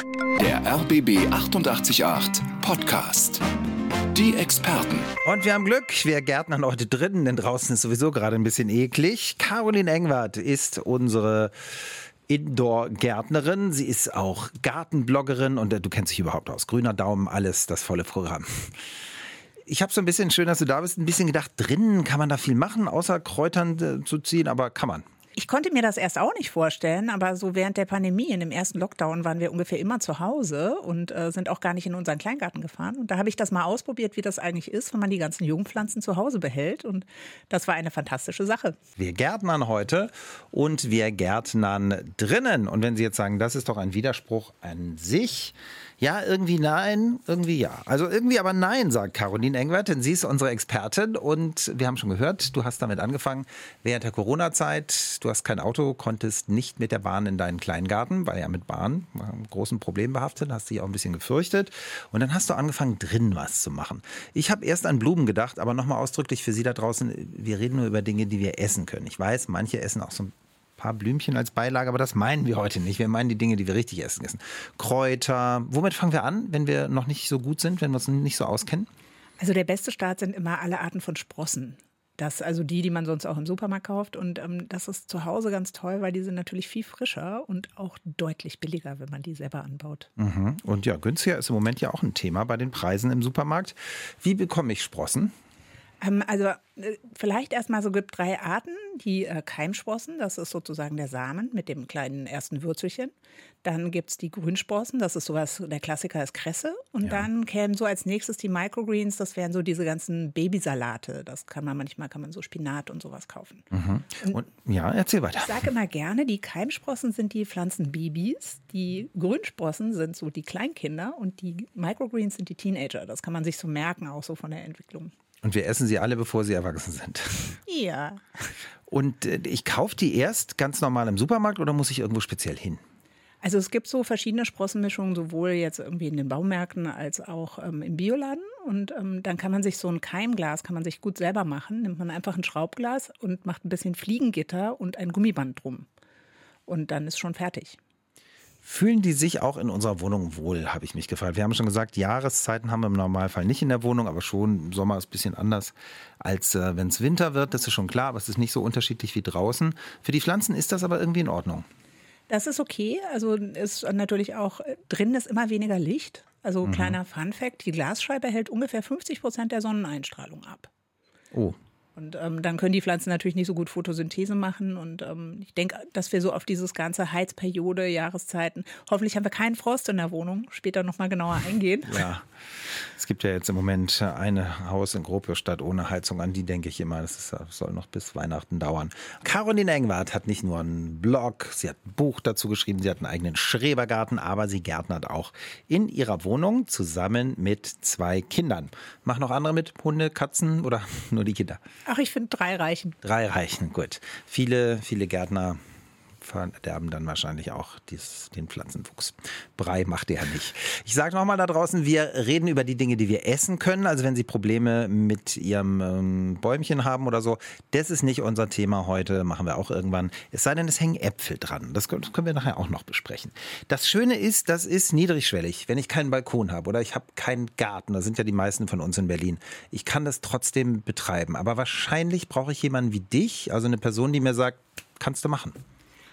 Der RBB 888 Podcast. Die Experten. Und wir haben Glück, wir Gärtnern heute drinnen, denn draußen ist sowieso gerade ein bisschen eklig. Caroline Engwart ist unsere Indoor-Gärtnerin. Sie ist auch Gartenbloggerin und äh, du kennst dich überhaupt aus. Grüner Daumen, alles, das volle Programm. Ich habe so ein bisschen, schön, dass du da bist, ein bisschen gedacht, drinnen kann man da viel machen, außer Kräutern äh, zu ziehen, aber kann man. Ich konnte mir das erst auch nicht vorstellen, aber so während der Pandemie, in dem ersten Lockdown, waren wir ungefähr immer zu Hause und äh, sind auch gar nicht in unseren Kleingarten gefahren. Und da habe ich das mal ausprobiert, wie das eigentlich ist, wenn man die ganzen Jungpflanzen zu Hause behält. Und das war eine fantastische Sache. Wir gärtnern heute und wir gärtnern drinnen. Und wenn Sie jetzt sagen, das ist doch ein Widerspruch an sich, ja, irgendwie nein, irgendwie ja. Also irgendwie aber nein, sagt Caroline Engwert, denn sie ist unsere Expertin und wir haben schon gehört, du hast damit angefangen während der Corona-Zeit. Du hast kein Auto, konntest nicht mit der Bahn in deinen Kleingarten, weil ja mit Bahn ein großen Problem behaftet, hast dich auch ein bisschen gefürchtet. Und dann hast du angefangen, drin was zu machen. Ich habe erst an Blumen gedacht, aber nochmal ausdrücklich für Sie da draußen, wir reden nur über Dinge, die wir essen können. Ich weiß, manche essen auch so ein paar Blümchen als Beilage, aber das meinen wir heute nicht. Wir meinen die Dinge, die wir richtig essen müssen. Kräuter. Womit fangen wir an, wenn wir noch nicht so gut sind, wenn wir uns nicht so auskennen? Also der beste Start sind immer alle Arten von Sprossen. Das, also die, die man sonst auch im Supermarkt kauft. Und ähm, das ist zu Hause ganz toll, weil die sind natürlich viel frischer und auch deutlich billiger, wenn man die selber anbaut. Mhm. Und ja, günstiger ist im Moment ja auch ein Thema bei den Preisen im Supermarkt. Wie bekomme ich Sprossen? Ähm, also äh, vielleicht erstmal so gibt drei Arten. Die äh, Keimsprossen, das ist sozusagen der Samen mit dem kleinen ersten Würzelchen. Dann gibt es die Grünsprossen, das ist sowas, der Klassiker ist Kresse. Und ja. dann kämen so als nächstes die Microgreens, das wären so diese ganzen Babysalate. Das kann man manchmal, kann man so Spinat und sowas kaufen. Mhm. Und, und, ja, erzähl weiter. Ich sage immer gerne, die Keimsprossen sind die Pflanzenbabys, die Grünsprossen sind so die Kleinkinder und die Microgreens sind die Teenager. Das kann man sich so merken, auch so von der Entwicklung. Und wir essen sie alle, bevor sie erwachsen sind. Ja. Und äh, ich kaufe die erst ganz normal im Supermarkt oder muss ich irgendwo speziell hin? Also es gibt so verschiedene Sprossenmischungen, sowohl jetzt irgendwie in den Baumärkten als auch ähm, im Bioladen. Und ähm, dann kann man sich so ein Keimglas, kann man sich gut selber machen. Nimmt man einfach ein Schraubglas und macht ein bisschen Fliegengitter und ein Gummiband drum. Und dann ist schon fertig. Fühlen die sich auch in unserer Wohnung wohl, habe ich mich gefragt. Wir haben schon gesagt, Jahreszeiten haben wir im Normalfall nicht in der Wohnung, aber schon Sommer ist ein bisschen anders, als äh, wenn es Winter wird. Das ist schon klar, aber es ist nicht so unterschiedlich wie draußen. Für die Pflanzen ist das aber irgendwie in Ordnung. Das ist okay. Also ist natürlich auch äh, drin ist immer weniger Licht. Also mhm. kleiner Fun Fact: Die Glasscheibe hält ungefähr 50 Prozent der Sonneneinstrahlung ab. Oh, und ähm, dann können die Pflanzen natürlich nicht so gut Photosynthese machen. Und ähm, ich denke, dass wir so auf dieses ganze Heizperiode, Jahreszeiten, hoffentlich haben wir keinen Frost in der Wohnung, später nochmal genauer eingehen. Ja, es gibt ja jetzt im Moment ein Haus in Gropiusstadt ohne Heizung, an die denke ich immer, das, ist, soll noch bis Weihnachten dauern. Caroline Engwart hat nicht nur einen Blog, sie hat ein Buch dazu geschrieben, sie hat einen eigenen Schrebergarten, aber sie gärtnert auch in ihrer Wohnung zusammen mit zwei Kindern. Machen noch andere mit? Hunde, Katzen oder nur die Kinder? Ach, ich finde drei reichen. Drei reichen, gut. Viele, viele Gärtner verderben dann wahrscheinlich auch dies, den Pflanzenwuchs. Brei macht er nicht. Ich sage nochmal da draußen, wir reden über die Dinge, die wir essen können. Also wenn Sie Probleme mit Ihrem ähm, Bäumchen haben oder so, das ist nicht unser Thema heute, machen wir auch irgendwann. Es sei denn, es hängen Äpfel dran. Das können wir nachher auch noch besprechen. Das Schöne ist, das ist niedrigschwellig. Wenn ich keinen Balkon habe oder ich habe keinen Garten, da sind ja die meisten von uns in Berlin, ich kann das trotzdem betreiben. Aber wahrscheinlich brauche ich jemanden wie dich, also eine Person, die mir sagt, kannst du machen.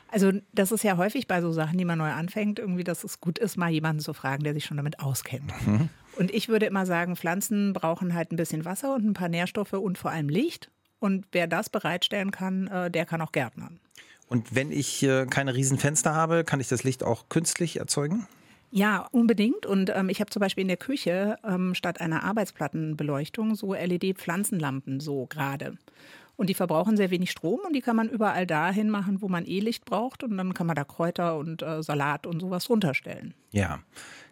Also das ist ja häufig bei so Sachen, die man neu anfängt, irgendwie, dass es gut ist, mal jemanden zu fragen, der sich schon damit auskennt. Mhm. Und ich würde immer sagen, Pflanzen brauchen halt ein bisschen Wasser und ein paar Nährstoffe und vor allem Licht. Und wer das bereitstellen kann, äh, der kann auch Gärtnern. Und wenn ich keine Riesenfenster habe, kann ich das Licht auch künstlich erzeugen? Ja, unbedingt. Und ähm, ich habe zum Beispiel in der Küche ähm, statt einer Arbeitsplattenbeleuchtung so LED-Pflanzenlampen so gerade. Und die verbrauchen sehr wenig Strom und die kann man überall dahin machen, wo man eh Licht braucht. Und dann kann man da Kräuter und äh, Salat und sowas runterstellen. Ja.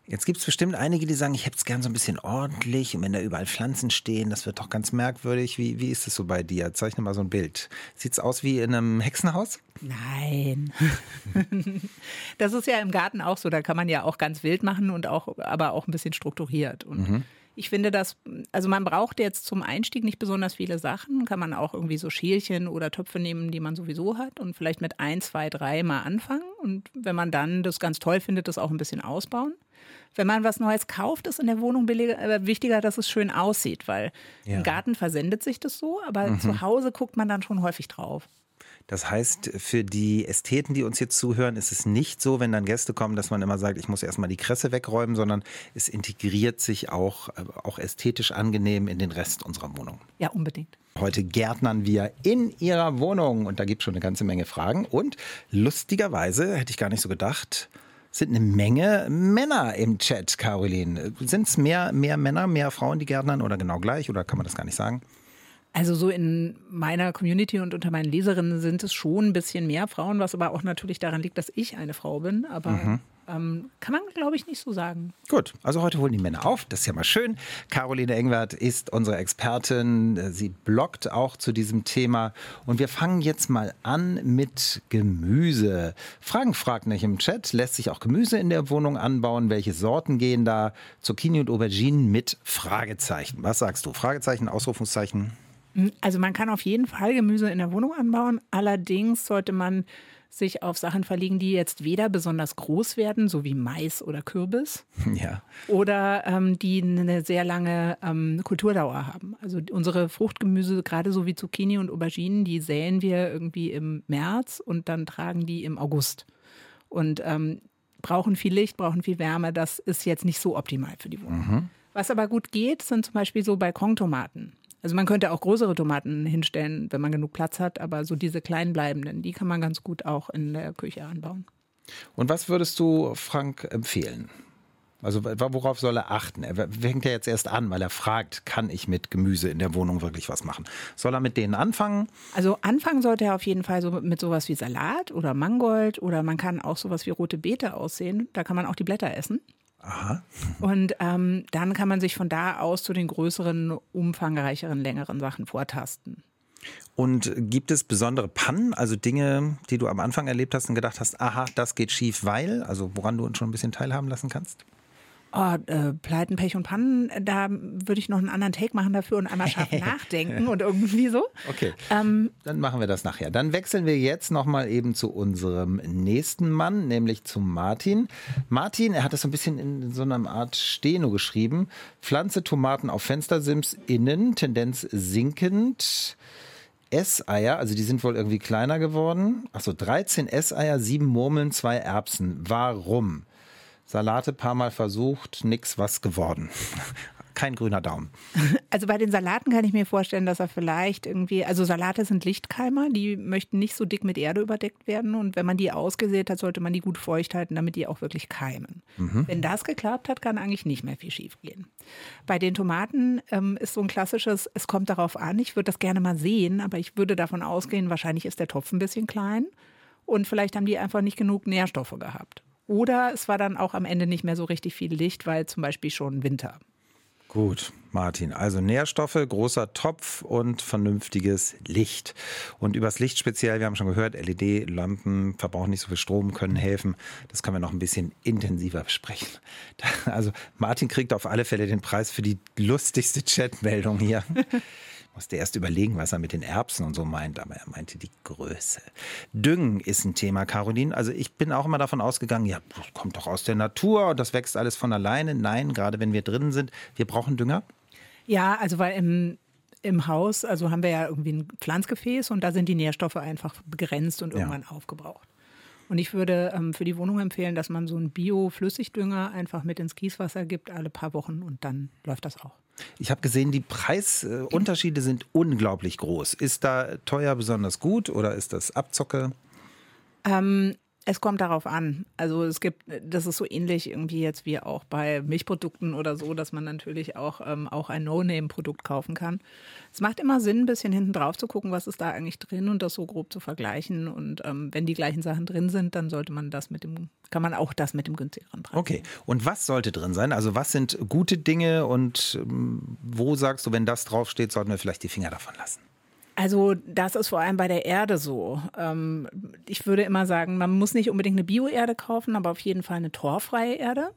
Jetzt gibt es bestimmt einige, die sagen, ich hätte es gern so ein bisschen ordentlich und wenn da überall Pflanzen stehen, das wird doch ganz merkwürdig. Wie, wie ist es so bei dir? Zeichne mal so ein Bild. Sieht es aus wie in einem Hexenhaus? Nein. das ist ja im Garten auch so. Da kann man ja auch ganz wild machen und auch, aber auch ein bisschen strukturiert. Und mhm. Ich finde das, also man braucht jetzt zum Einstieg nicht besonders viele Sachen. Kann man auch irgendwie so Schälchen oder Töpfe nehmen, die man sowieso hat und vielleicht mit ein, zwei, drei mal anfangen Und wenn man dann das ganz toll findet, das auch ein bisschen ausbauen. Wenn man was Neues kauft, ist in der Wohnung billiger, äh, wichtiger, dass es schön aussieht, weil Ja. im Garten versendet sich das so, aber zu Hause guckt man dann schon häufig drauf. Das heißt, für die Ästheten, die uns jetzt zuhören, ist es nicht so, wenn dann Gäste kommen, dass man immer sagt, ich muss erstmal die Kresse wegräumen, sondern es integriert sich auch, äh, auch ästhetisch angenehm in den Rest unserer Wohnung. Ja, unbedingt. Heute gärtnern wir in Ihrer Wohnung und da gibt es schon eine ganze Menge Fragen. Und lustigerweise, hätte ich gar nicht so gedacht, sind eine Menge Männer im Chat, Caroline. Sind es mehr, mehr Männer, mehr Frauen, die gärtnern oder genau gleich oder kann man das gar nicht sagen? Also so in meiner Community und unter meinen Leserinnen sind es schon ein bisschen mehr Frauen, was aber auch natürlich daran liegt, dass ich eine Frau bin. Aber ähm, kann man, glaube ich, nicht so sagen. Gut, also heute holen die Männer auf. Das ist ja mal schön. Caroline Engwert ist unsere Expertin. Sie bloggt auch zu diesem Thema. Und wir fangen jetzt mal an mit Gemüse. Frank fragt nicht im Chat, lässt sich auch Gemüse in der Wohnung anbauen? Welche Sorten gehen da? Zucchini und Auberginen mit Fragezeichen. Was sagst du? Fragezeichen, Ausrufungszeichen? Also man kann auf jeden Fall Gemüse in der Wohnung anbauen. Allerdings sollte man sich auf Sachen verlegen, die jetzt weder besonders groß werden, so wie Mais oder Kürbis, Ja. oder ähm, die eine sehr lange ähm, Kulturdauer haben. Also unsere Fruchtgemüse, gerade so wie Zucchini und Auberginen, die säen wir irgendwie im März und dann tragen die im August. Und ähm, brauchen viel Licht, brauchen viel Wärme. Das ist jetzt nicht so optimal für die Wohnung. Was aber gut geht, sind zum Beispiel so Balkontomaten. Also man könnte auch größere Tomaten hinstellen, wenn man genug Platz hat, aber so diese klein bleibenden, die kann man ganz gut auch in der Küche anbauen. Und was würdest du Frank empfehlen? Also worauf soll er achten? Er fängt ja jetzt erst an, weil er fragt, kann ich mit Gemüse in der Wohnung wirklich was machen? Soll er mit denen anfangen? Also anfangen sollte er auf jeden Fall so mit sowas wie Salat oder Mangold oder man kann auch sowas wie rote Beete aussehen. Da kann man auch die Blätter essen. Aha. Und ähm, dann kann man sich von da aus zu den größeren, umfangreicheren, längeren Sachen vortasten. Und gibt es besondere Pannen, also Dinge, die du am Anfang erlebt hast und gedacht hast, aha, das geht schief, weil, also woran du uns schon ein bisschen teilhaben lassen kannst? Oh, äh, Pleiten, Pech und Pannen, da würde ich noch einen anderen Take machen dafür und einmal scharf nachdenken und irgendwie so. Okay, Ähm, dann machen wir das nachher. Dann wechseln wir jetzt nochmal eben zu unserem nächsten Mann, nämlich zu Martin. Martin, er hat das so ein bisschen in so einer Art Steno geschrieben. Pflanze Tomaten auf Fenstersims innen, Tendenz sinkend. Esseier, also die sind wohl irgendwie kleiner geworden. Achso, 13 Esseier, 7 Murmeln, 2 Erbsen. Warum? Salate paar Mal versucht, nix was geworden. Kein grüner Daumen. Also bei den Salaten kann ich mir vorstellen, dass er vielleicht irgendwie, also Salate sind Lichtkeimer, die möchten nicht so dick mit Erde überdeckt werden und wenn man die ausgesät hat, sollte man die gut feucht halten, damit die auch wirklich keimen. Wenn das geklappt hat, kann eigentlich nicht mehr viel schief gehen. Bei den Tomaten ähm, ist so ein klassisches, es kommt darauf an, ich würde das gerne mal sehen, aber ich würde davon ausgehen, wahrscheinlich ist der Topf ein bisschen klein und vielleicht haben die einfach nicht genug Nährstoffe gehabt. Oder es war dann auch am Ende nicht mehr so richtig viel Licht, weil zum Beispiel schon Winter. Gut, Martin. Also Nährstoffe, großer Topf und vernünftiges Licht. Und übers Licht speziell, wir haben schon gehört, LED-Lampen verbrauchen nicht so viel Strom, können helfen. Das können wir noch ein bisschen intensiver besprechen. Also Martin kriegt auf alle Fälle den Preis für die lustigste Chatmeldung hier. Musste erst überlegen, was er mit den Erbsen und so meint, aber er meinte die Größe. Düngen ist ein Thema, Caroline. Also ich bin auch immer davon ausgegangen, ja, das kommt doch aus der Natur, das wächst alles von alleine. Nein, gerade wenn wir drinnen sind, wir brauchen Dünger. Ja, also weil im, im Haus, also haben wir ja irgendwie ein Pflanzgefäß und da sind die Nährstoffe einfach begrenzt und irgendwann aufgebraucht. Und ich würde ähm, für die Wohnung empfehlen, dass man so einen Bio-Flüssigdünger einfach mit ins Gießwasser gibt, alle paar Wochen und dann läuft das auch. Ich habe gesehen, die Preisunterschiede sind unglaublich groß. Ist da teuer besonders gut oder ist das Abzocke? Ähm, es kommt darauf an. Also es gibt, das ist so ähnlich irgendwie jetzt wie auch bei Milchprodukten oder so, dass man natürlich auch, ähm, auch ein No-Name-Produkt kaufen kann. Es macht immer Sinn, ein bisschen hinten drauf zu gucken, was ist da eigentlich drin und das so grob zu vergleichen. Und ähm, wenn die gleichen Sachen drin sind, dann sollte man das mit dem, kann man auch das mit dem günstigeren Preis. Okay. Und was sollte drin sein? Also was sind gute Dinge und ähm, wo sagst du, wenn das draufsteht, sollten wir vielleicht die Finger davon lassen? Also das ist vor allem bei der Erde so. Ähm, ich würde immer sagen, man muss nicht unbedingt eine Bio-Erde kaufen, aber auf jeden Fall eine torfreie Erde.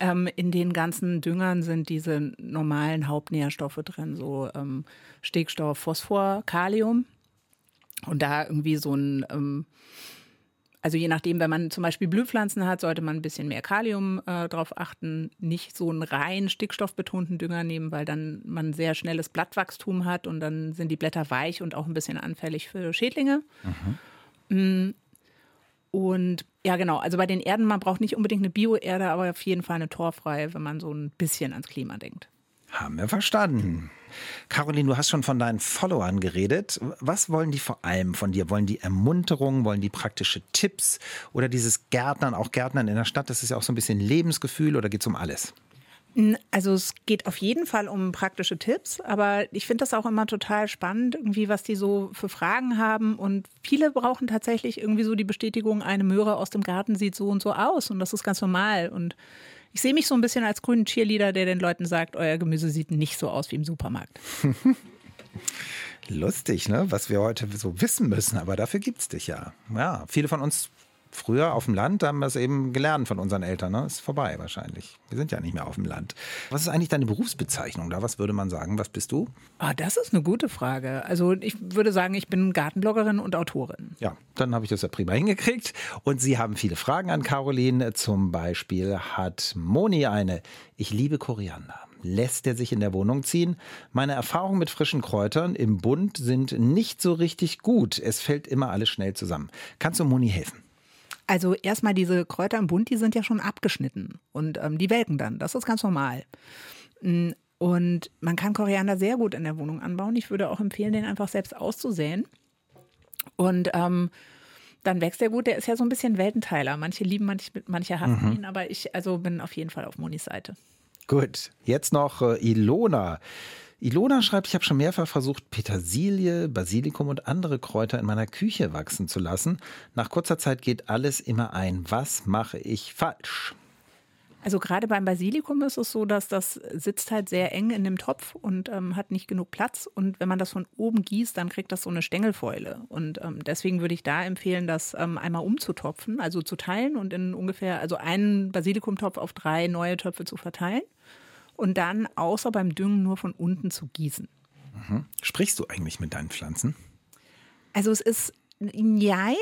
Ähm, in den ganzen Düngern sind diese normalen Hauptnährstoffe drin, so ähm, Stickstoff, Phosphor, Kalium. Und da irgendwie so ein, ähm, also je nachdem, wenn man zum Beispiel Blühpflanzen hat, sollte man ein bisschen mehr Kalium äh, drauf achten. Nicht so einen rein stickstoffbetonten Dünger nehmen, weil dann man sehr schnelles Blattwachstum hat und dann sind die Blätter weich und auch ein bisschen anfällig für Schädlinge. Mhm. Und ja, genau. Also bei den Erden, man braucht nicht unbedingt eine Bio-Erde, aber auf jeden Fall eine torfreie, wenn man so ein bisschen ans Klima denkt. Haben wir verstanden. Caroline, du hast schon von deinen Followern geredet. Was wollen die vor allem von dir? Wollen die Ermunterung, wollen die praktische Tipps oder dieses Gärtnern, auch Gärtnern in der Stadt, das ist ja auch so ein bisschen Lebensgefühl oder geht es um alles? Also es geht auf jeden Fall um praktische Tipps, aber ich finde das auch immer total spannend, irgendwie, was die so für Fragen haben. Und viele brauchen tatsächlich irgendwie so die Bestätigung, eine Möhre aus dem Garten sieht so und so aus und das ist ganz normal. Und ich sehe mich so ein bisschen als grünen Cheerleader, der den Leuten sagt, euer Gemüse sieht nicht so aus wie im Supermarkt. Lustig, ne? Was wir heute so wissen müssen, aber dafür gibt es dich ja. Ja, viele von uns Früher auf dem Land haben wir es eben gelernt von unseren Eltern. Ne? Ist vorbei wahrscheinlich. Wir sind ja nicht mehr auf dem Land. Was ist eigentlich deine Berufsbezeichnung da? Was würde man sagen? Was bist du? Ah, das ist eine gute Frage. Also ich würde sagen, ich bin Gartenbloggerin und Autorin. Ja, dann habe ich das ja prima hingekriegt. Und Sie haben viele Fragen an Caroline. Zum Beispiel hat Moni eine. Ich liebe Koriander lässt er sich in der Wohnung ziehen. Meine Erfahrungen mit frischen Kräutern im Bund sind nicht so richtig gut. Es fällt immer alles schnell zusammen. Kannst du Moni helfen? Also erstmal diese Kräuter im Bund, die sind ja schon abgeschnitten und ähm, die welken dann. Das ist ganz normal. Mm, und man kann Koriander sehr gut in der Wohnung anbauen. Ich würde auch empfehlen, den einfach selbst auszusäen. Und ähm, dann wächst er gut. Der ist ja so ein bisschen Weltenteiler. Manche lieben, manche, manche hassen mhm. ihn, aber ich also bin auf jeden Fall auf Monis Seite. Gut, jetzt noch äh, Ilona. Ilona schreibt, ich habe schon mehrfach versucht, Petersilie, Basilikum und andere Kräuter in meiner Küche wachsen zu lassen. Nach kurzer Zeit geht alles immer ein. Was mache ich falsch? Also gerade beim Basilikum ist es so, dass das sitzt halt sehr eng in dem Topf und ähm, hat nicht genug Platz. Und wenn man das von oben gießt, dann kriegt das so eine Stängelfäule. Und ähm, deswegen würde ich da empfehlen, das ähm, einmal umzutopfen, also zu teilen und in ungefähr, also einen Basilikumtopf auf drei neue Töpfe zu verteilen und dann außer beim Düngen nur von unten zu gießen. Mhm. Sprichst du eigentlich mit deinen Pflanzen? Also es ist Nein,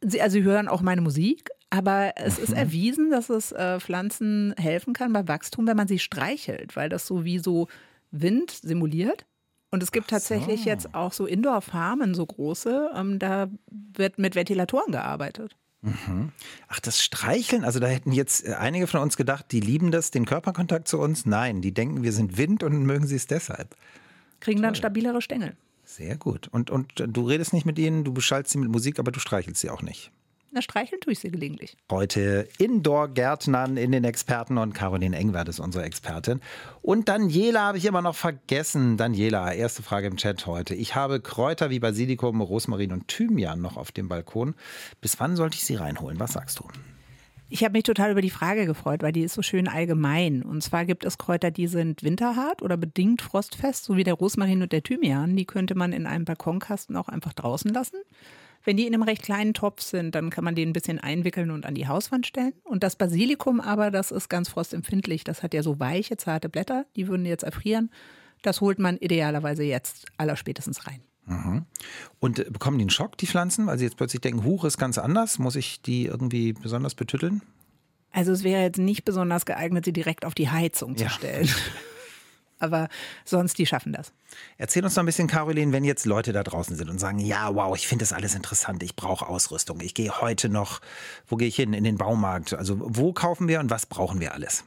sie, also sie hören auch meine Musik, aber es ist mhm. erwiesen, dass es äh, Pflanzen helfen kann bei Wachstum, wenn man sie streichelt, weil das so wie so Wind simuliert. Und es gibt tatsächlich so. jetzt auch so Indoor-Farmen, so große, ähm, da wird mit Ventilatoren gearbeitet. Mhm. Ach, das Streicheln, also da hätten jetzt äh, einige von uns gedacht, die lieben das, den Körperkontakt zu uns. Nein, die denken, wir sind Wind und mögen sie es deshalb. Kriegen Toll. dann stabilere Stängel. Sehr gut. Und, und du redest nicht mit ihnen, du beschallst sie mit Musik, aber du streichelst sie auch nicht. Na, streicheln tue ich sie gelegentlich. Heute Indoor-Gärtnern in den Experten und Caroline Engwert ist unsere Expertin. Und Daniela habe ich immer noch vergessen. Daniela, erste Frage im Chat heute. Ich habe Kräuter wie Basilikum, Rosmarin und Thymian noch auf dem Balkon. Bis wann sollte ich sie reinholen? Was sagst du? Ich habe mich total über die Frage gefreut, weil die ist so schön allgemein. Und zwar gibt es Kräuter, die sind winterhart oder bedingt frostfest, so wie der Rosmarin und der Thymian. Die könnte man in einem Balkonkasten auch einfach draußen lassen. Wenn die in einem recht kleinen Topf sind, dann kann man den ein bisschen einwickeln und an die Hauswand stellen. Und das Basilikum aber, das ist ganz frostempfindlich. Das hat ja so weiche, zarte Blätter, die würden jetzt erfrieren. Das holt man idealerweise jetzt allerspätestens rein. Mhm. Und äh, bekommen die einen Schock, die Pflanzen, weil sie jetzt plötzlich denken, Huch ist ganz anders? Muss ich die irgendwie besonders betütteln? Also es wäre jetzt nicht besonders geeignet, sie direkt auf die Heizung zu ja. stellen. aber sonst, die schaffen das. Erzähl uns noch ein bisschen, Caroline, wenn jetzt Leute da draußen sind und sagen, ja, wow, ich finde das alles interessant, ich brauche Ausrüstung, ich gehe heute noch, wo gehe ich hin? In den Baumarkt. Also wo kaufen wir und was brauchen wir alles?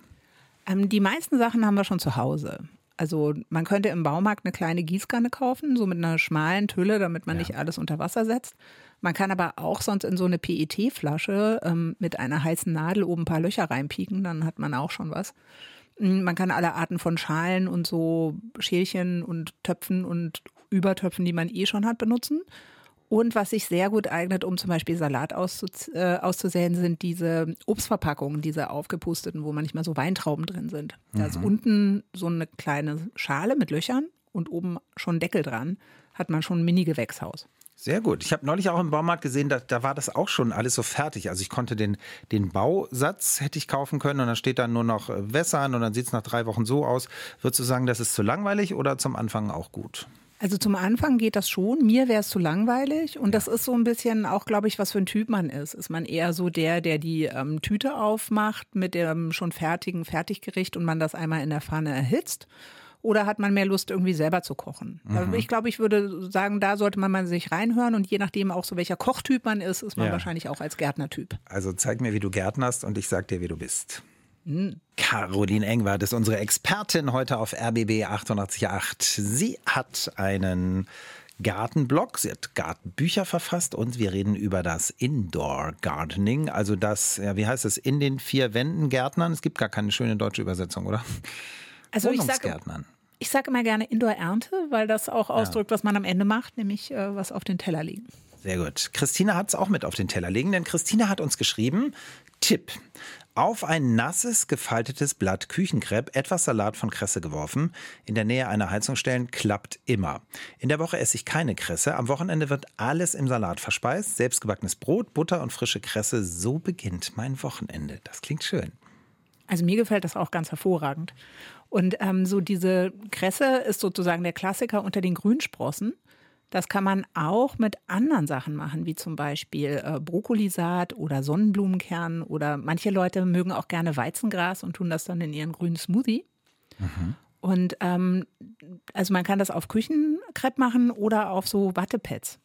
Ähm, die meisten Sachen haben wir schon zu Hause. Also man könnte im Baumarkt eine kleine Gießkanne kaufen, so mit einer schmalen Tülle, damit man ja. nicht alles unter Wasser setzt. Man kann aber auch sonst in so eine PET-Flasche ähm, mit einer heißen Nadel oben ein paar Löcher reinpieken, dann hat man auch schon was. Hm, man kann alle Arten von Schalen und so Schälchen und Töpfen und Übertöpfen, die man eh schon hat, benutzen. Und was sich sehr gut eignet, um zum Beispiel Salat auszus äh, auszusäen, sind diese Obstverpackungen, diese aufgepusteten, wo manchmal so Weintrauben drin sind. Da ist mhm. unten so eine kleine Schale mit Löchern und oben schon Deckel dran, hat man schon ein Mini-Gewächshaus. Sehr gut. Ich habe neulich auch im Baumarkt gesehen, da, da war das auch schon alles so fertig. Also ich konnte den, den Bausatz hätte ich kaufen können und dann steht dann nur noch äh, Wässern und dann sieht es nach drei Wochen so aus. Würdest du sagen, das ist zu langweilig oder zum Anfang auch gut? Also zum Anfang geht das schon. Mir wäre es zu langweilig. Und das ist so ein bisschen auch, glaube ich, was für ein Typ man ist. Ist man eher so der, der die ähm, Tüte aufmacht mit dem schon fertigen Fertiggericht und man das einmal in der Pfanne erhitzt? Oder hat man mehr Lust, irgendwie selber zu kochen? Also Mhm. ich glaube, ich würde sagen, da sollte man mal sich reinhören. Und je nachdem auch so, welcher Kochtyp man ist, ist man Ja. wahrscheinlich auch als Gärtnertyp. Also zeig mir, wie du gärtnerst und ich sag dir, wie du bist. Hm. Caroline Engwart ist unsere Expertin heute auf RBB 888. Sie hat einen Gartenblog, sie hat Gartenbücher verfasst und wir reden über das Indoor Gardening, also das, ja, wie heißt es, in den vier Wänden Gärtnern. Es gibt gar keine schöne deutsche Übersetzung, oder? Also ich sage Wohnungsgärtnern. ich sag immer gerne Indoor-Ernte, weil das auch ausdrückt, was man am Ende macht, nämlich äh, was auf den Teller liegen. Sehr gut. Christina hat es auch mit auf den Teller legen, denn Christina hat uns geschrieben, Tipp. Auf ein nasses, gefaltetes Blatt Küchenkrepp etwas Salat von Kresse geworfen, in der Nähe einer Heizung stellen, klappt immer. In der Woche esse ich keine Kresse, am Wochenende wird alles im Salat verspeist, selbstgebackenes Brot, Butter und frische Kresse, so beginnt mein Wochenende. Das klingt schön. Also mir gefällt das auch ganz hervorragend. Und ähm, so diese Kresse ist sozusagen der Klassiker unter den Grünsprossen. Das kann man auch mit anderen Sachen machen, wie zum Beispiel äh, Brokkolisaat oder Sonnenblumenkern oder manche Leute mögen auch gerne Weizengras und tun das dann in ihren grünen Smoothie. Und ähm, also man kann das auf Küchenkrepp machen oder auf so Wattepads.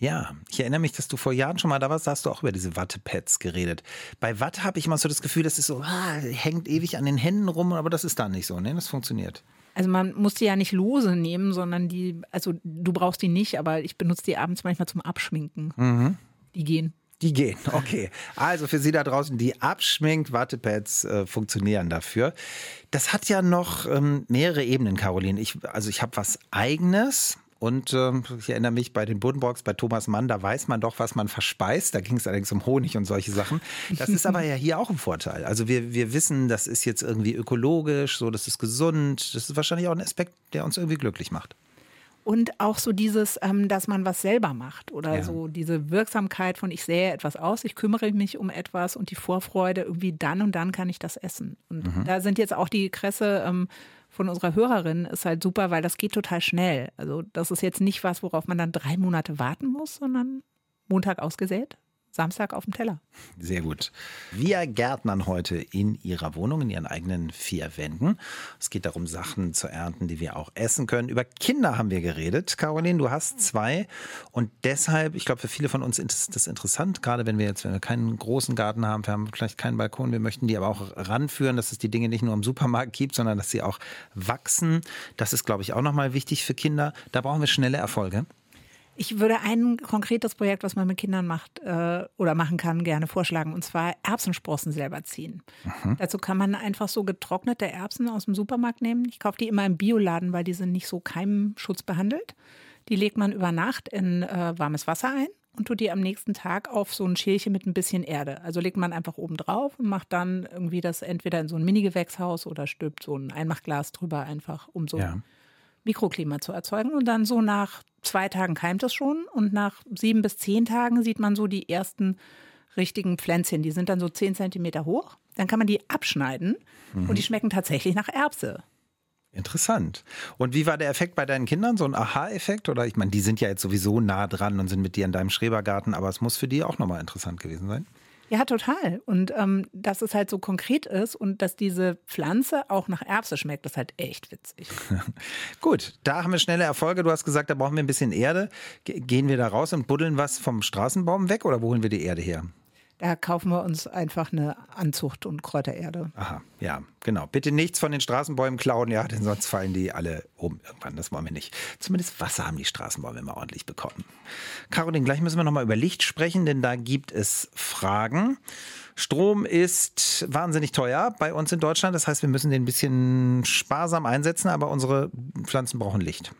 Ja, ich erinnere mich, dass du vor Jahren schon mal da warst, da hast du auch über diese Wattepads geredet. Bei Watte habe ich immer so das Gefühl, das ist so, ah, hängt ewig an den Händen rum, aber das ist da nicht so, ne? Das funktioniert. Also man muss die ja nicht lose nehmen, sondern die, also du brauchst die nicht, aber ich benutze die abends manchmal zum Abschminken. Die gehen. Die gehen, okay. Also für Sie da draußen, die Abschmink-Wattepads äh, funktionieren dafür. Das hat ja noch ähm, mehrere Ebenen, Caroline. Ich, also ich habe was Eigenes. Und ähm, ich erinnere mich bei den Buddenbrocks, bei Thomas Mann, da weiß man doch, was man verspeist. Da ging es allerdings um Honig und solche Sachen. Das ist aber ja hier auch ein Vorteil. Also wir, wir wissen, das ist jetzt irgendwie ökologisch, so, das ist gesund. Das ist wahrscheinlich auch ein Aspekt, der uns irgendwie glücklich macht. Und auch so dieses, ähm, dass man was selber macht oder Ja. so diese Wirksamkeit von ich sähe etwas aus, ich kümmere mich um etwas und die Vorfreude, irgendwie dann und dann kann ich das essen. Und da sind jetzt auch die Kresse ähm, von unserer Hörerin ist halt super, weil das geht total schnell. Also das ist jetzt nicht was, worauf man dann drei Monate warten muss, sondern Montag ausgesät, Samstag auf dem Teller. Sehr gut. Wir gärtnern heute in Ihrer Wohnung, in Ihren eigenen vier Wänden. Es geht darum, Sachen zu ernten, die wir auch essen können. Über Kinder haben wir geredet. Caroline, du hast zwei. Und deshalb, ich glaube, für viele von uns ist das interessant, gerade wenn wir jetzt wenn wir keinen großen Garten haben, wir haben vielleicht keinen Balkon, wir möchten die aber auch ranführen, dass es die Dinge nicht nur im Supermarkt gibt, sondern dass sie auch wachsen. Das ist, glaube ich, auch nochmal wichtig für Kinder. Da brauchen wir schnelle Erfolge. Ich würde ein konkretes Projekt, was man mit Kindern macht äh, oder machen kann, gerne vorschlagen. Und zwar Erbsensprossen selber ziehen. Dazu kann man einfach so getrocknete Erbsen aus dem Supermarkt nehmen. Ich kaufe die immer im Bioladen, weil die sind nicht so keimschutz behandelt. Die legt man über Nacht in äh, warmes Wasser ein und tut die am nächsten Tag auf so ein Schälchen mit ein bisschen Erde. Also legt man einfach oben drauf und macht dann irgendwie das entweder in so ein Mini-Gewächshaus oder stülpt so ein Einmachglas drüber einfach, um so Ja. Mikroklima zu erzeugen. Und dann so nach zwei Tagen keimt es schon. Und nach sieben bis zehn Tagen sieht man so die ersten richtigen Pflänzchen. Die sind dann so zehn Zentimeter hoch. Dann kann man die abschneiden und die schmecken tatsächlich nach Erbse. Interessant. Und wie war der Effekt bei deinen Kindern? So ein Aha-Effekt? Oder ich meine, die sind ja jetzt sowieso nah dran und sind mit dir in deinem Schrebergarten, aber es muss für die auch nochmal interessant gewesen sein. Ja, total. Und ähm, dass es halt so konkret ist und dass diese Pflanze auch nach Erbse schmeckt, ist halt echt witzig. Gut, da haben wir schnelle Erfolge. Du hast gesagt, da brauchen wir ein bisschen Erde. Ge- Gehen wir da raus und buddeln was vom Straßenbaum weg oder wo holen wir die Erde her? Da kaufen wir uns einfach eine Anzucht und Kräutererde. Aha, ja, genau. Bitte nichts von den Straßenbäumen klauen, ja, denn sonst fallen die alle um irgendwann. Das wollen wir nicht. Zumindest Wasser haben die Straßenbäume immer ordentlich bekommen. Caroline, gleich müssen wir nochmal über Licht sprechen, denn da gibt es Fragen. Strom ist wahnsinnig teuer bei uns in Deutschland. Das heißt, wir müssen den ein bisschen sparsam einsetzen, aber unsere Pflanzen brauchen Licht.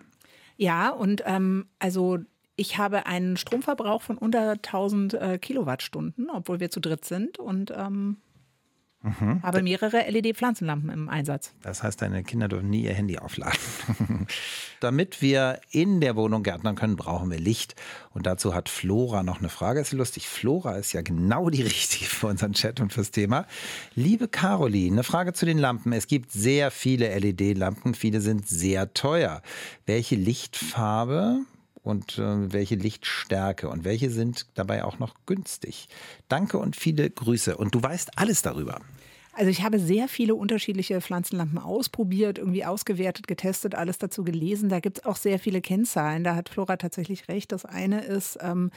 Ja, und ähm, also ich habe einen Stromverbrauch von unter 1000 äh, Kilowattstunden, obwohl wir zu dritt sind. Und ähm, Mhm. Habe mehrere LED-Pflanzenlampen im Einsatz. Das heißt, deine Kinder dürfen nie ihr Handy aufladen. Damit wir in der Wohnung gärtnern können, brauchen wir Licht. Und dazu hat Flora noch eine Frage. Ist lustig. Flora ist ja genau die richtige für unseren Chat und fürs Thema. Liebe Caroline, eine Frage zu den Lampen. Es gibt sehr viele LED-Lampen. Viele sind sehr teuer. Welche Lichtfarbe und äh, welche Lichtstärke und welche sind dabei auch noch günstig. Danke und viele Grüße. Und du weißt alles darüber. Also ich habe sehr viele unterschiedliche Pflanzenlampen ausprobiert, irgendwie ausgewertet, getestet, alles dazu gelesen. Da gibt es auch sehr viele Kennzahlen. Da hat Flora tatsächlich recht. Das eine ist ähm,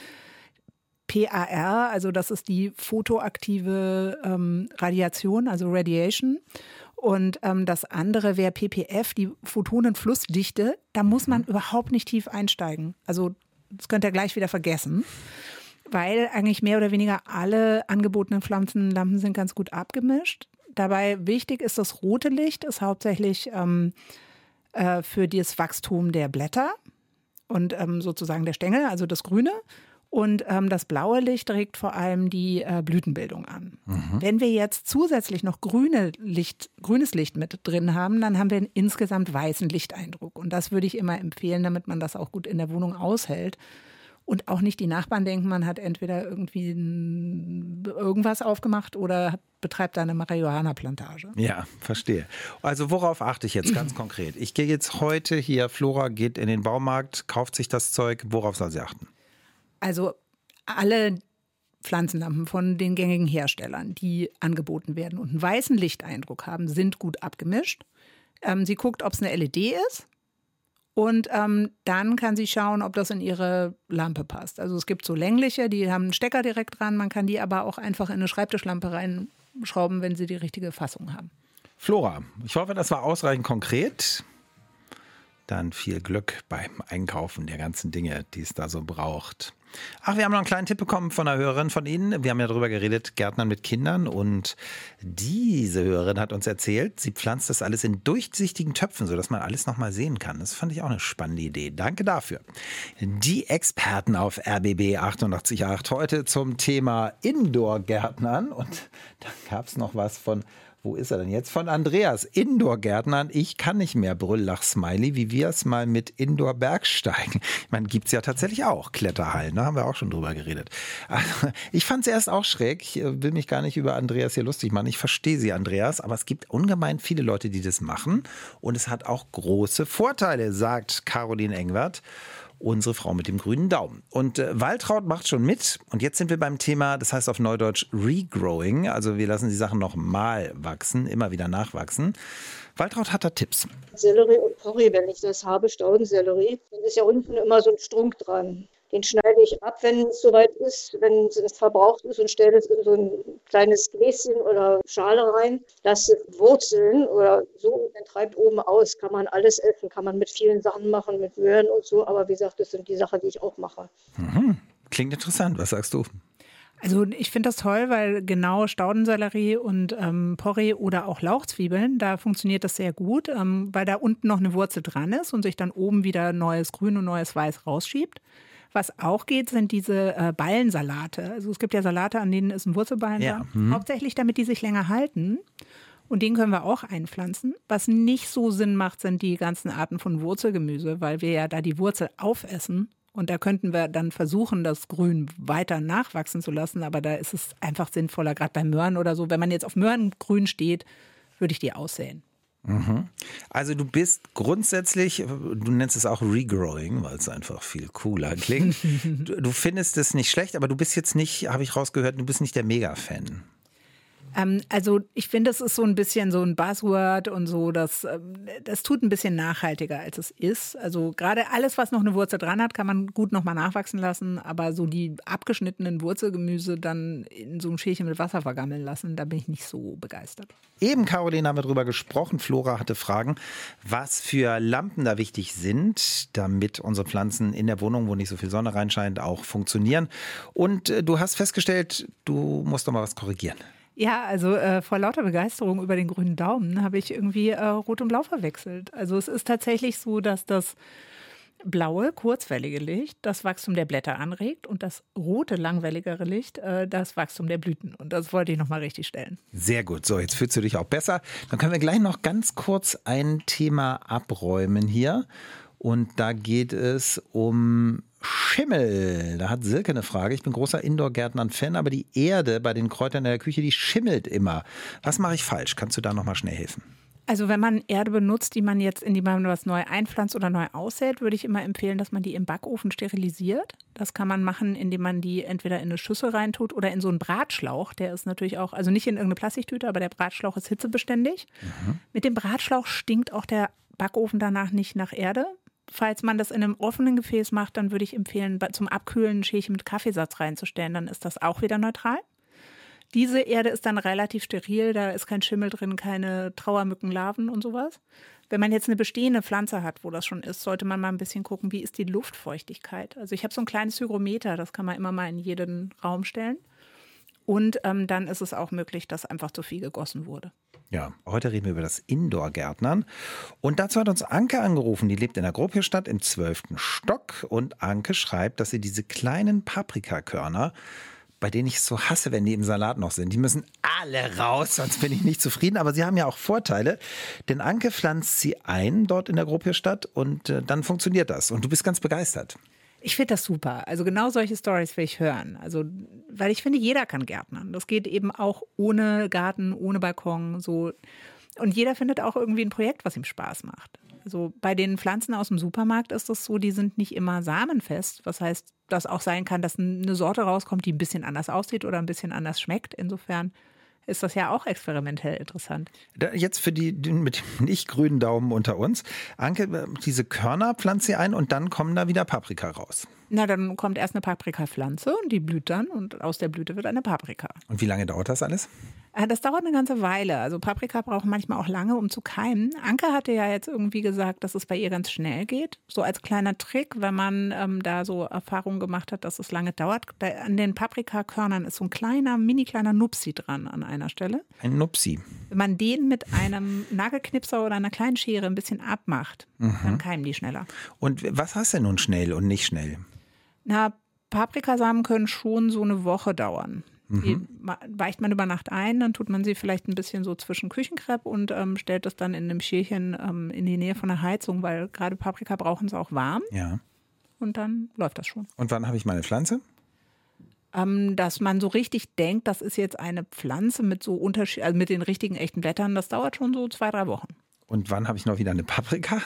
PAR, also das ist die photoaktive ähm, Radiation, also Radiation. Und ähm, das andere wäre PPF, die Photonenflussdichte. Da muss man mhm. überhaupt nicht tief einsteigen. Also das könnt ihr gleich wieder vergessen, weil eigentlich mehr oder weniger alle angebotenen Pflanzenlampen sind ganz gut abgemischt. Dabei wichtig ist das rote Licht, ist hauptsächlich ähm, äh, für das Wachstum der Blätter und ähm, sozusagen der Stängel, also das Grüne. Und ähm, das blaue Licht regt vor allem die äh, Blütenbildung an. Mhm. Wenn wir jetzt zusätzlich noch grüne Licht, grünes Licht mit drin haben, dann haben wir einen insgesamt weißen Lichteindruck. Und das würde ich immer empfehlen, damit man das auch gut in der Wohnung aushält. Und auch nicht die Nachbarn denken, man hat entweder irgendwie irgendwas aufgemacht oder betreibt da eine Marihuana-Plantage. Ja, verstehe. Also worauf achte ich jetzt ganz konkret? Ich gehe jetzt heute hier, Flora geht in den Baumarkt, kauft sich das Zeug. Worauf soll sie achten? Also alle Pflanzenlampen von den gängigen Herstellern, die angeboten werden und einen weißen Lichteindruck haben, sind gut abgemischt. Ähm, sie guckt, ob es eine LED ist. Und ähm, dann kann sie schauen, ob das in ihre Lampe passt. Also es gibt so längliche, die haben einen Stecker direkt dran. Man kann die aber auch einfach in eine Schreibtischlampe reinschrauben, wenn sie die richtige Fassung haben. Flora, ich hoffe, das war ausreichend konkret dann viel Glück beim Einkaufen der ganzen Dinge, die es da so braucht. Ach, wir haben noch einen kleinen Tipp bekommen von einer Hörerin von Ihnen. Wir haben ja darüber geredet, Gärtnern mit Kindern. Und diese Hörerin hat uns erzählt, sie pflanzt das alles in durchsichtigen Töpfen, sodass man alles nochmal sehen kann. Das fand ich auch eine spannende Idee. Danke dafür. Die Experten auf RBB 888 heute zum Thema Indoor-Gärtnern. Und da gab es noch was von wo ist er denn jetzt? Von Andreas, Indoor-Gärtnern. Ich kann nicht mehr Brülllach-Smiley. Wie wir es mal mit Indoor-Bergsteigen. Ich meine, gibt es ja tatsächlich auch Kletterhallen. Da ne? haben wir auch schon drüber geredet. Also, ich fand es erst auch schräg. Ich äh, will mich gar nicht über Andreas hier lustig machen. Ich verstehe sie, Andreas. Aber es gibt ungemein viele Leute, die das machen. Und es hat auch große Vorteile, sagt Caroline Engwert unsere Frau mit dem grünen Daumen. Und äh, Waltraud macht schon mit. Und jetzt sind wir beim Thema, das heißt auf Neudeutsch Regrowing. Also wir lassen die Sachen noch mal wachsen, immer wieder nachwachsen. Waltraud hat da Tipps. Sellerie und Porree, wenn ich das habe, Staudensellerie, dann ist ja unten immer so ein Strunk dran. Den schneide ich ab, wenn es soweit ist, wenn es verbraucht ist und stelle es in so ein kleines Gläschen oder Schale rein. Lasse Wurzeln oder so dann treibt oben aus. Kann man alles essen, kann man mit vielen Sachen machen, mit Möhren und so. Aber wie gesagt, das sind die Sachen, die ich auch mache. Mhm. Klingt interessant. Was sagst du? Also ich finde das toll, weil genau Staudensellerie und ähm, Porree oder auch Lauchzwiebeln, da funktioniert das sehr gut, ähm, weil da unten noch eine Wurzel dran ist und sich dann oben wieder neues Grün und neues Weiß rausschiebt. Was auch geht, sind diese äh, Ballensalate. Also es gibt ja Salate, an denen ist ein Wurzelballen ja. da. Mhm. Hauptsächlich, damit die sich länger halten. Und den können wir auch einpflanzen. Was nicht so Sinn macht, sind die ganzen Arten von Wurzelgemüse, weil wir ja da die Wurzel aufessen. Und da könnten wir dann versuchen, das Grün weiter nachwachsen zu lassen. Aber da ist es einfach sinnvoller, gerade bei Möhren oder so. Wenn man jetzt auf Möhrengrün steht, würde ich die aussäen. Mhm. Also du bist grundsätzlich, du nennst es auch Regrowing, weil es einfach viel cooler klingt. du, du findest es nicht schlecht, aber du bist jetzt nicht, habe ich rausgehört, du bist nicht der Mega-Fan. Ähm, also ich finde, es ist so ein bisschen so ein Buzzword und so, das, ähm, das tut ein bisschen nachhaltiger, als es ist. Also gerade alles, was noch eine Wurzel dran hat, kann man gut nochmal nachwachsen lassen, aber so die abgeschnittenen Wurzelgemüse dann in so ein Schälchen mit Wasser vergammeln lassen, da bin ich nicht so begeistert. Eben, Caroline, haben wir drüber gesprochen. Flora hatte Fragen, was für Lampen da wichtig sind, damit unsere Pflanzen in der Wohnung, wo nicht so viel Sonne reinscheint, auch funktionieren. Und äh, du hast festgestellt, du musst doch mal was korrigieren. Ja, also äh, vor lauter Begeisterung über den grünen Daumen habe ich irgendwie äh, Rot und Blau verwechselt. Also es ist tatsächlich so, dass das blaue, kurzwellige Licht das Wachstum der Blätter anregt und das rote, langwelligere Licht äh, das Wachstum der Blüten. Und das wollte ich nochmal richtig stellen. Sehr gut. So, jetzt fühlst du dich auch besser. Dann können wir gleich noch ganz kurz ein Thema abräumen hier. Und da geht es um Schimmel. Da hat Silke eine Frage. Ich bin großer Indoor-Gärtnern-Fan, aber die Erde bei den Kräutern in der Küche, die schimmelt immer. Was mache ich falsch? Kannst du da nochmal schnell helfen? Also wenn man Erde benutzt, die man jetzt, in die man was neu einpflanzt oder neu aussät, würde ich immer empfehlen, dass man die im Backofen sterilisiert. Das kann man machen, indem man die entweder in eine Schüssel reintut oder in so einen Bratschlauch. Der ist natürlich auch, also nicht in irgendeine Plastiktüte, aber der Bratschlauch ist hitzebeständig. Mhm. Mit dem Bratschlauch stinkt auch der Backofen danach nicht nach Erde. Falls man das in einem offenen Gefäß macht, dann würde ich empfehlen, zum Abkühlen ein Schälchen mit Kaffeesatz reinzustellen. Dann ist das auch wieder neutral. Diese Erde ist dann relativ steril, da ist kein Schimmel drin, keine Trauermückenlarven und sowas. Wenn man jetzt eine bestehende Pflanze hat, wo das schon ist, sollte man mal ein bisschen gucken, wie ist die Luftfeuchtigkeit. Also ich habe so ein kleines Hygrometer, das kann man immer mal in jeden Raum stellen. Und ähm, dann ist es auch möglich, dass einfach zu viel gegossen wurde. Ja, heute reden wir über das Indoor-Gärtnern. Und dazu hat uns Anke angerufen. Die lebt in der Gruppierstadt im 12. Stock. Und Anke schreibt, dass sie diese kleinen Paprikakörner bei denen ich es so hasse, wenn die im Salat noch sind. Die müssen alle raus, sonst bin ich nicht zufrieden. Aber sie haben ja auch Vorteile, denn Anke pflanzt sie ein dort in der Gruppierstadt und äh, dann funktioniert das. Und du bist ganz begeistert. Ich finde das super. Also genau solche Stories will ich hören. Also, weil ich finde, jeder kann Gärtnern. Das geht eben auch ohne Garten, ohne Balkon, so. Und jeder findet auch irgendwie ein Projekt, was ihm Spaß macht. Also bei den Pflanzen aus dem Supermarkt ist es so, die sind nicht immer samenfest. Was heißt, dass auch sein kann, dass eine Sorte rauskommt, die ein bisschen anders aussieht oder ein bisschen anders schmeckt. Insofern ist das ja auch experimentell interessant. Jetzt für die, mit nicht grünen Daumen unter uns. Anke, diese Körner pflanzt sie ein und dann kommen da wieder Paprika raus. Na, dann kommt erst eine Paprikapflanze und die blüht dann und aus der Blüte wird eine Paprika. Und wie lange dauert das alles? Äh, das dauert eine ganze Weile. Also Paprika braucht manchmal auch lange, um zu keimen. Anke hatte ja jetzt irgendwie gesagt, dass es bei ihr ganz schnell geht. So als kleiner Trick, wenn man ähm, da so Erfahrungen gemacht hat, dass es lange dauert. Da, an den Paprikakörnern ist so ein kleiner, mini kleiner Nupsi dran an einer Stelle. Ein Nupsi. Wenn man den mit einem Nagelknipser oder einer kleinen Schere ein bisschen abmacht, mhm. dann keimen die schneller. Und was heißt denn nun schnell und nicht schnell? Na, Paprikasamen können schon so eine Woche dauern. Die mhm. weicht man über Nacht ein, dann tut man sie vielleicht ein bisschen so zwischen Küchenkrepp und ähm, stellt das dann in einem Schälchen ähm, in die Nähe von der Heizung, weil gerade Paprika brauchen sie auch warm. Ja. Und dann läuft das schon. Und wann habe ich meine Pflanze? Ähm, dass man so richtig denkt, das ist jetzt eine Pflanze mit so Unterschied, also mit den richtigen echten Blättern, das dauert schon so zwei, drei Wochen. Und wann habe ich noch wieder eine Paprika?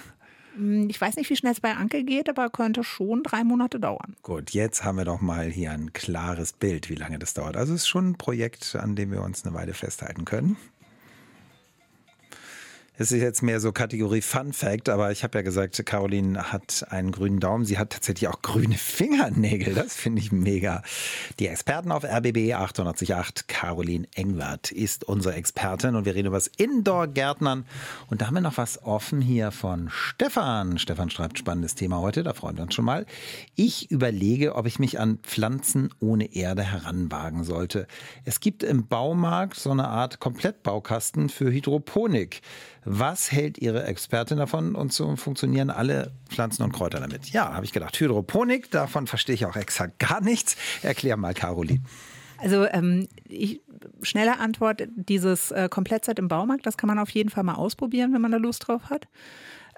Hm, ich weiß nicht, wie schnell es bei Anke geht, aber könnte schon drei Monate dauern. Gut, jetzt haben wir doch mal hier ein klares Bild, wie lange das dauert. Also es ist schon ein Projekt, an dem wir uns eine Weile festhalten können. Es ist jetzt mehr so Kategorie Fun Fact, aber ich habe ja gesagt, Caroline hat einen grünen Daumen. Sie hat tatsächlich auch grüne Fingernägel. Das finde ich mega. Die Experten auf RBB 888, Caroline Engwert ist unsere Expertin und wir reden über das Indoor-Gärtnern. Und da haben wir noch was offen hier von Stefan. Stefan schreibt spannendes Thema heute, da freuen wir uns schon mal. Ich überlege, ob ich mich an Pflanzen ohne Erde heranwagen sollte. Es gibt im Baumarkt so eine Art Komplettbaukasten für Hydroponik. Was hält Ihre Expertin davon und so funktionieren alle Pflanzen und Kräuter damit? Ja, habe ich gedacht. Hydroponik, davon verstehe ich auch exakt gar nichts. Erklär mal, Caroline. Also ähm, ich, schnelle Antwort, dieses äh, Komplettset im Baumarkt, das kann man auf jeden Fall mal ausprobieren, wenn man da Lust drauf hat.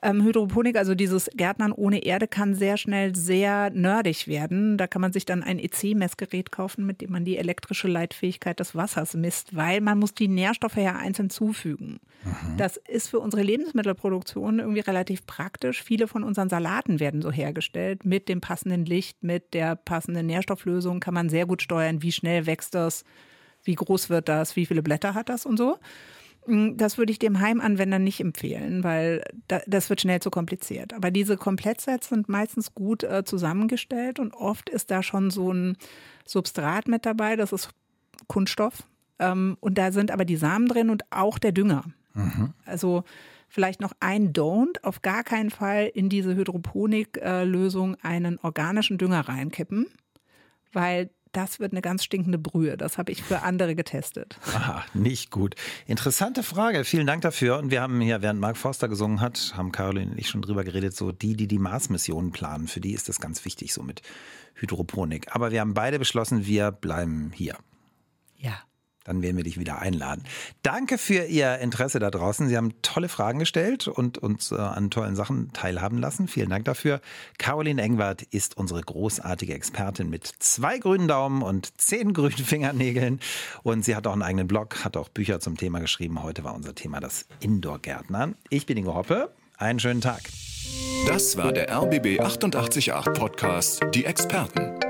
Ähm, Hydroponik, also dieses Gärtnern ohne Erde, kann sehr schnell sehr nerdig werden. Da kann man sich dann ein EC-Messgerät kaufen, mit dem man die elektrische Leitfähigkeit des Wassers misst, weil man muss die Nährstoffe ja einzeln zufügen. Mhm. Das ist für unsere Lebensmittelproduktion irgendwie relativ praktisch. Viele von unseren Salaten werden so hergestellt. Mit dem passenden Licht, mit der passenden Nährstofflösung kann man sehr gut steuern, wie schnell wächst das, wie groß wird das, wie viele Blätter hat das und so. Mm, das würde ich dem Heimanwender nicht empfehlen, weil das wird schnell zu kompliziert. Aber diese Komplettsets sind meistens gut äh, zusammengestellt und oft ist da schon so ein Substrat mit dabei, das ist Kunststoff. Ähm, und da sind aber die Samen drin und auch der Dünger. Mhm. Also vielleicht noch ein Don't, auf gar keinen Fall in diese Hydroponik-Lösung einen organischen Dünger reinkippen, weil das wird eine ganz stinkende Brühe. Das habe ich für andere getestet. Aha, nicht gut. Interessante Frage. Vielen Dank dafür. Und wir haben hier, während Mark Forster gesungen hat, haben Caroline und ich schon drüber geredet, so die, die die Mars-Missionen planen, für die ist das ganz wichtig, so mit Hydroponik. Aber wir haben beide beschlossen, wir bleiben hier. Ja. Dann werden wir dich wieder einladen. Danke für Ihr Interesse da draußen. Sie haben tolle Fragen gestellt und uns äh, an tollen Sachen teilhaben lassen. Vielen Dank dafür. Caroline Engwart ist unsere großartige Expertin mit zwei grünen Daumen und zehn grünen Fingernägeln. Und sie hat auch einen eigenen Blog, hat auch Bücher zum Thema geschrieben. Heute war unser Thema das Indoor-Gärtnern. Ich bin Ingo Hoppe. Einen schönen Tag. Das war der RBB 888 Podcast Die Experten.